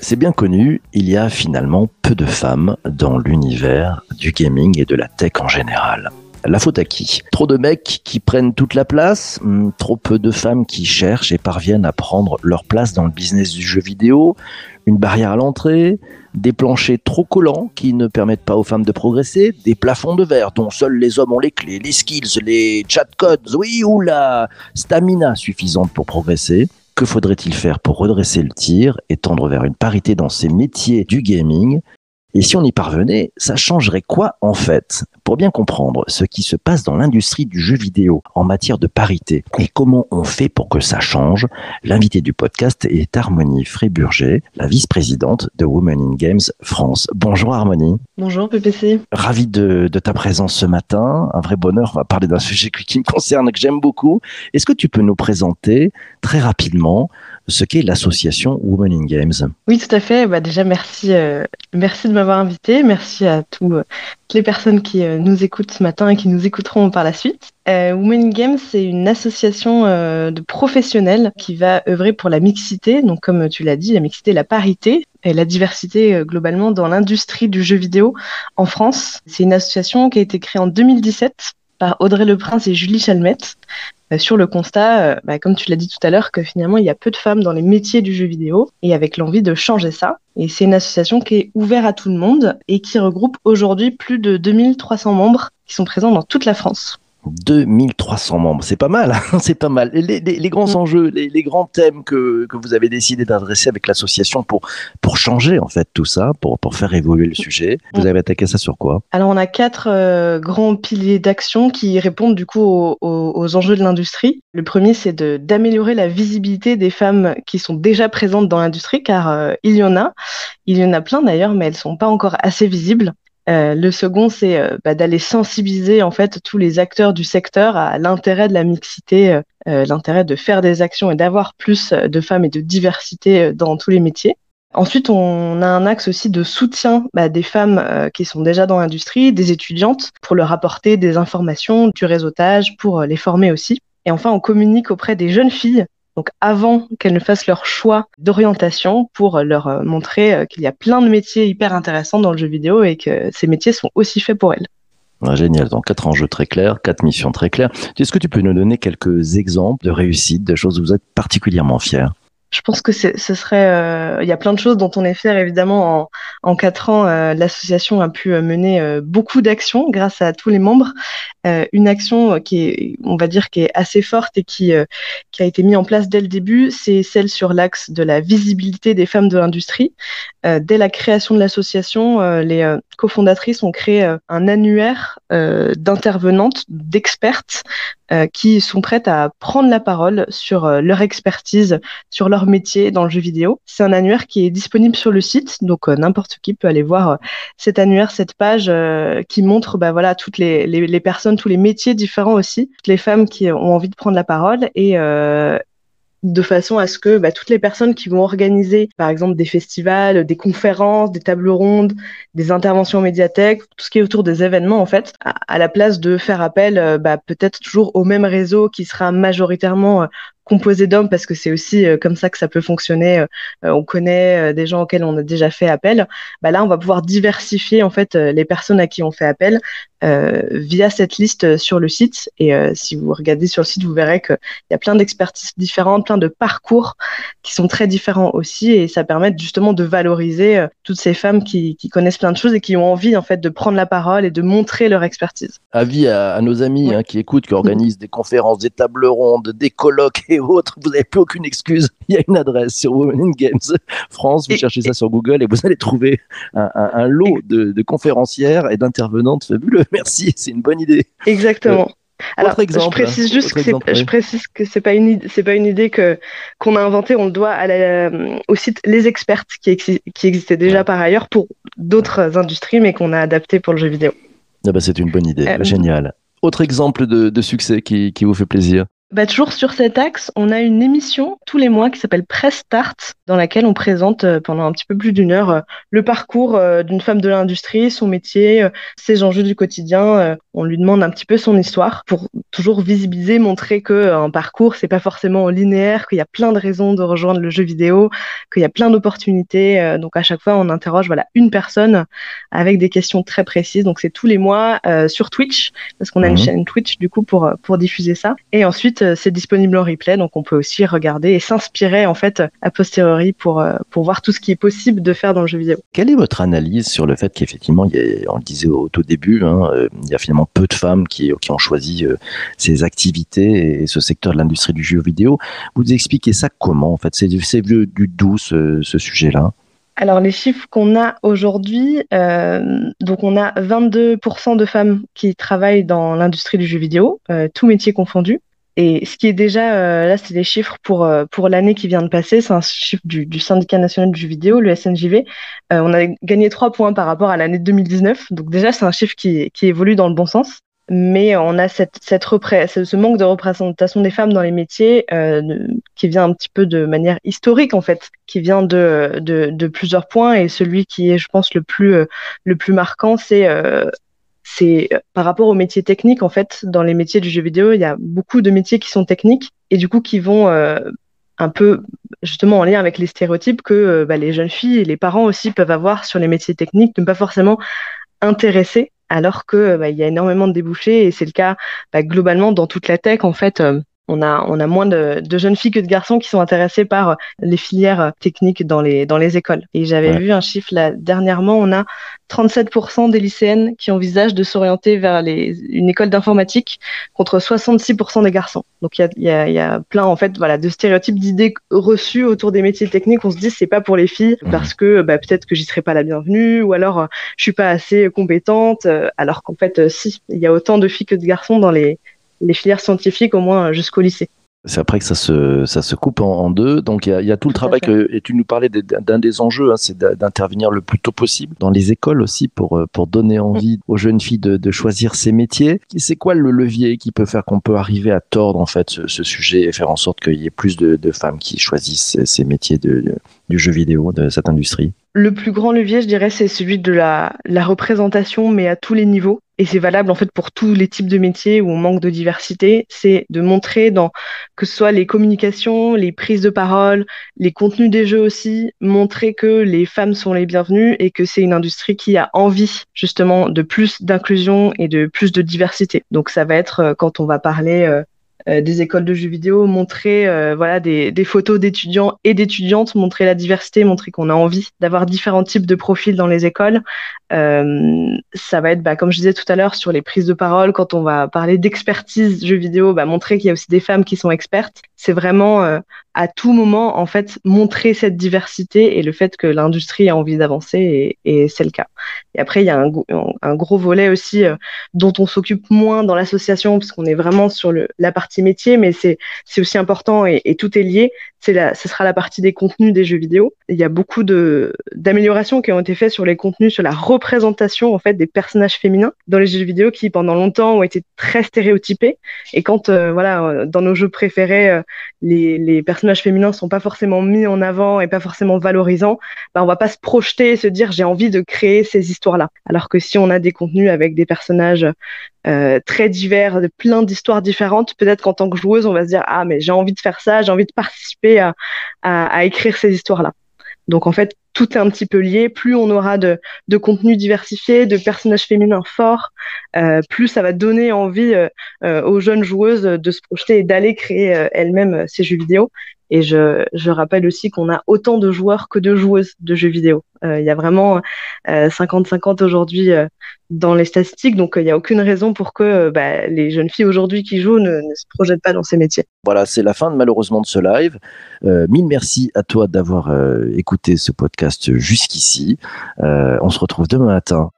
C'est bien connu, il y a finalement peu de femmes dans l'univers du gaming et de la tech en général. La faute à qui? Trop de mecs qui prennent toute la place Hmm, Trop peu de femmes qui cherchent et parviennent à prendre leur place dans le business du jeu vidéo Une barrière à l'entrée Des planchers trop collants qui ne permettent pas aux femmes de progresser Des plafonds de verre dont seuls les hommes ont les clés, les skills, les chat codes, oui, ou la stamina suffisante pour progresser. Que faudrait-il faire pour redresser le tir et tendre vers une parité dans ces métiers du gaming? Et si on y parvenait, ça changerait quoi en fait? Pour bien comprendre ce qui se passe dans l'industrie du jeu vidéo en matière de parité et comment on fait pour que ça change, l'invité du podcast est Harmonie Fréburger, la vice-présidente de Women in Games France. Bonjour Harmonie, Bonjour PPC. ravi de, de ta présence ce matin, un vrai bonheur, on va parler d'un sujet qui qui me concerne, que j'aime beaucoup. Est-ce que tu peux nous présenter très rapidement ce qu'est l'association Women in Games Oui, tout à fait. Bah, déjà, merci, euh, merci de m'avoir invité. Merci à euh, toutes les personnes qui euh, nous écoutent ce matin et qui nous écouteront par la suite. Women in Games, c'est une association de professionnels qui va œuvrer pour la mixité. Donc, comme tu l'as dit, la mixité, la parité et la diversité globalement dans l'industrie du jeu vidéo en France. C'est une association qui a été créée en 2017 par Audrey Leprince et Julie Chalmette. Euh, sur le constat, euh, bah, comme tu l'as dit tout à l'heure, que finalement il y a peu de femmes dans les métiers du jeu vidéo et avec l'envie de changer ça. Et c'est une association qui est ouverte à tout le monde et qui regroupe aujourd'hui plus de 2300 membres qui sont présents dans toute la France. 2300 membres, c'est pas mal, hein, c'est pas mal. Les, les- les grands Mm. enjeux, les, les grands thèmes que, que vous avez décidé d'adresser avec l'association pour, pour changer en fait tout ça, pour, pour faire évoluer le sujet, vous Mm. avez attaqué ça sur quoi? Alors on a quatre euh, grands piliers d'action qui répondent du coup aux, aux- aux enjeux de l'industrie. Le premier, c'est de- d'améliorer la visibilité des femmes qui sont déjà présentes dans l'industrie, car euh, il y en a, il y en a plein d'ailleurs, mais elles sont pas encore assez visibles. Euh, le second, c'est euh, bah, d'aller sensibiliser en fait tous les acteurs du secteur à l'intérêt de la mixité, euh, l'intérêt de faire des actions et d'avoir plus de femmes et de diversité dans tous les métiers. Ensuite, on a un axe aussi de soutien bah, des femmes qui sont déjà dans l'industrie, des étudiantes, pour leur apporter des informations, du réseautage, pour les former aussi. Et enfin, on communique auprès des jeunes filles, donc avant qu'elles ne fassent leur choix d'orientation, pour euh, leur euh, montrer euh, qu'il y a plein de métiers hyper intéressants dans le jeu vidéo et que ces métiers sont aussi faits pour elles. Ah, Génial, donc quatre enjeux très clairs, quatre missions très claires. Est-ce que tu peux nous donner quelques exemples de réussite, de choses où vous êtes particulièrement fiers? Je pense que ce serait, euh, il y a plein de choses dont on est fier évidemment. En, en quatre ans, euh, l'association a pu mener euh, beaucoup d'actions grâce à tous les membres. Euh, une action euh, qui est, on va dire, qui est assez forte et qui, euh, qui a été mise en place dès le début, c'est celle sur l'axe de la visibilité des femmes de l'industrie. Dès la création de l'association, les cofondatrices ont créé un annuaire d'intervenantes, d'expertes qui sont prêtes à prendre la parole sur leur expertise, sur leur métier dans le jeu vidéo. C'est un annuaire qui est disponible sur le site, donc n'importe qui peut aller voir cet annuaire, cette page qui montre bah, voilà, toutes les personnes, tous les métiers différents aussi, toutes les femmes qui ont envie de prendre la parole et, euh, de façon à ce que bah, toutes les personnes qui vont organiser, par exemple, des festivals, des conférences, des tables rondes, des interventions en médiathèque, tout ce qui est autour des événements, en fait, à, à la place de faire appel euh, bah, peut-être toujours au même réseau qui sera majoritairement euh, composé d'hommes, parce que c'est aussi euh, comme ça que ça peut fonctionner. Euh, on connaît euh, des gens auxquels on a déjà fait appel. Bah, là, on va pouvoir diversifier en fait euh, les personnes à qui on fait appel euh, via cette liste euh, sur le site. Et euh, si vous regardez sur le site, vous verrez qu'il y a plein d'expertises différentes, plein de parcours qui sont très différents aussi. Et ça permet justement de valoriser euh, toutes ces femmes qui, qui connaissent plein de choses et qui ont envie en fait de prendre la parole et de montrer leur expertise. Avis à, à nos amis hein, qui écoutent, qui organisent des conférences, des tables rondes, des colloques et autres, vous n'avez plus aucune excuse. Il y a une adresse sur Women in Games France, vous cherchez ça sur Google et vous allez trouver un, un- un lot de, de conférencières et d'intervenantes fabuleux. Merci, c'est une bonne idée. Exactement. Alors, autre exemple, je précise juste que c'est, exemple, oui. je précise que c'est pas une idée, c'est pas une idée que qu'on a inventée. On le doit à la, au site Les Expertes qui, exi- qui existait déjà par ailleurs pour d'autres industries, mais qu'on a adapté pour le jeu vidéo. Ah bah, c'est une bonne idée, Euh, génial. Autre exemple de, de succès qui, qui vous fait plaisir? Bah, toujours sur cet axe, on a une émission tous les mois qui s'appelle Press Start, dans laquelle on présente euh, pendant un petit peu plus d'une heure euh, le parcours euh, d'une femme de l'industrie, son métier, ses enjeux du quotidien. on lui demande un petit peu son histoire pour toujours visibiliser, montrer que un parcours c'est pas forcément linéaire, qu'il y a plein de raisons de rejoindre le jeu vidéo, qu'il y a plein d'opportunités. donc à chaque fois, on interroge voilà une personne avec des questions très précises. Donc c'est tous les mois sur Twitch parce qu'on a une mhm. chaîne Twitch du coup pour pour diffuser ça. Et ensuite, c'est disponible en replay, donc on peut aussi regarder et s'inspirer en fait a posteriori pour pour voir tout ce qui est possible de faire dans le jeu vidéo. Quelle est votre analyse sur le fait qu'effectivement, on le disait au tout début, hein, euh, il y a finalement peu de femmes qui, qui ont choisi euh, ces activités et ce secteur de l'industrie du jeu vidéo. Vous expliquez ça comment en fait? C'est du, du doux ce, sujet-là? Alors les chiffres qu'on a aujourd'hui, euh, donc on a 22% de femmes qui travaillent dans l'industrie du jeu vidéo, tous métiers confondus. Et ce qui est déjà, euh, là, c'est des chiffres pour, euh, pour l'année qui vient de passer. C'est un chiffre du, du, syndicat national du vidéo, le SNJV. Euh, on a gagné trois points par rapport à l'année 2019. Donc déjà, c'est un chiffre qui, qui évolue dans le bon sens. Mais on a cette, cette ce manque de représentation des femmes dans les métiers qui vient un petit peu de manière historique, en fait, qui vient de, de, de plusieurs points. Et celui qui est, je pense, le plus, le plus marquant, c'est c'est euh, par rapport aux métiers techniques, en fait, dans les métiers du jeu vidéo, il y a beaucoup de métiers qui sont techniques et du coup qui vont euh, un peu justement en lien avec les stéréotypes que euh, bah, les jeunes filles et les parents aussi peuvent avoir sur les métiers techniques, ne pas forcément intéressés, alors que bah, y a énormément de débouchés et c'est le cas bah, globalement dans toute la tech en fait on a, on a moins de, de, jeunes filles que de garçons qui sont intéressés par euh, les filières euh, techniques dans les, dans les écoles. Et j'avais vu un chiffre là dernièrement, on a 37% des lycéennes qui envisagent de s'orienter vers les, une école d'informatique contre 66% des garçons. Donc il y a, y, a, y a, plein en fait voilà de stéréotypes, d'idées reçues autour des métiers techniques. On se dit c'est pas pour les filles parce que bah, peut-être que j'y serai pas la bienvenue ou alors euh, je suis pas assez compétente. alors qu'en fait si, il y a autant de filles que de garçons dans les les filières scientifiques au moins jusqu'au lycée. C'est après que ça se, ça se coupe en, deux. Donc il y a, y a, tout le travail que, et tu nous parlais d'un des enjeux, hein, c'est d'intervenir le plus tôt possible dans les écoles aussi pour, euh, pour donner envie aux jeunes filles de, de choisir ces métiers. C'est quoi le levier qui peut faire qu'on peut arriver à tordre en fait ce, sujet et faire en sorte qu'il y ait plus de, de, femmes qui choisissent ces métiers de, du jeu vidéo, de cette industrie? Le plus grand levier, je dirais, c'est celui de la, la représentation, mais à tous les niveaux et c'est valable en fait pour tous les types de métiers où on manque de diversité, c'est de montrer dans que ce soit les communications, les prises de parole, les contenus des jeux aussi, montrer que les femmes sont les bienvenues et que c'est une industrie qui a envie justement de plus d'inclusion et de plus de diversité. Donc ça va être euh, quand on va parler euh, des écoles de jeux vidéo, montrer euh, voilà des, des photos d'étudiants et d'étudiantes, montrer la diversité, montrer qu'on a envie d'avoir différents types de profils dans les écoles. Euh, ça va être, bah, comme je disais tout à l'heure, sur les prises de parole, quand on va parler d'expertise jeux vidéo, bah, montrer qu'il y a aussi des femmes qui sont expertes. C'est vraiment euh, à tout moment, en fait, montrer cette diversité et le fait que l'industrie a envie d'avancer, et, c'est le cas. Et après, il y a un, gros volet aussi dont on s'occupe moins dans l'association, parce qu'on est vraiment sur la partie métier, mais c'est aussi important et, tout est lié. C'est ce sera la partie des contenus des jeux vidéo. Il y a beaucoup d'améliorations qui ont été faites sur les contenus, sur la représentation en fait des personnages féminins dans les jeux vidéo qui pendant longtemps ont été très stéréotypés. Et quand euh, voilà dans nos jeux préférés, euh, les, les personnages féminins sont pas forcément mis en avant et pas forcément valorisants, ben, on va pas se projeter et se dire j'ai envie de créer ces histoires-là. Alors que si on a des contenus avec des personnages euh, très divers, plein d'histoires différentes. Peut-être qu'en tant que joueuse, on va se dire ah mais j'ai envie de faire ça, j'ai envie de participer à, écrire ces histoires-là. Donc en fait, tout est un petit peu lié. Plus on aura de, de contenu diversifié, de personnages féminins forts, euh, plus ça va donner envie euh, aux jeunes joueuses de se projeter et d'aller créer elles-mêmes ces jeux vidéo. Et je, je rappelle aussi qu'on a autant de joueurs que de joueuses de jeux vidéo. Euh, il y a vraiment 50-50 euh, aujourd'hui euh, dans les statistiques, donc il n'y a aucune raison pour que bah, les jeunes filles aujourd'hui qui jouent ne, ne, se projettent pas dans ces métiers. Voilà, c'est la fin de, malheureusement de ce live. mille merci à toi d'avoir écouté ce podcast jusqu'ici. on se retrouve demain matin.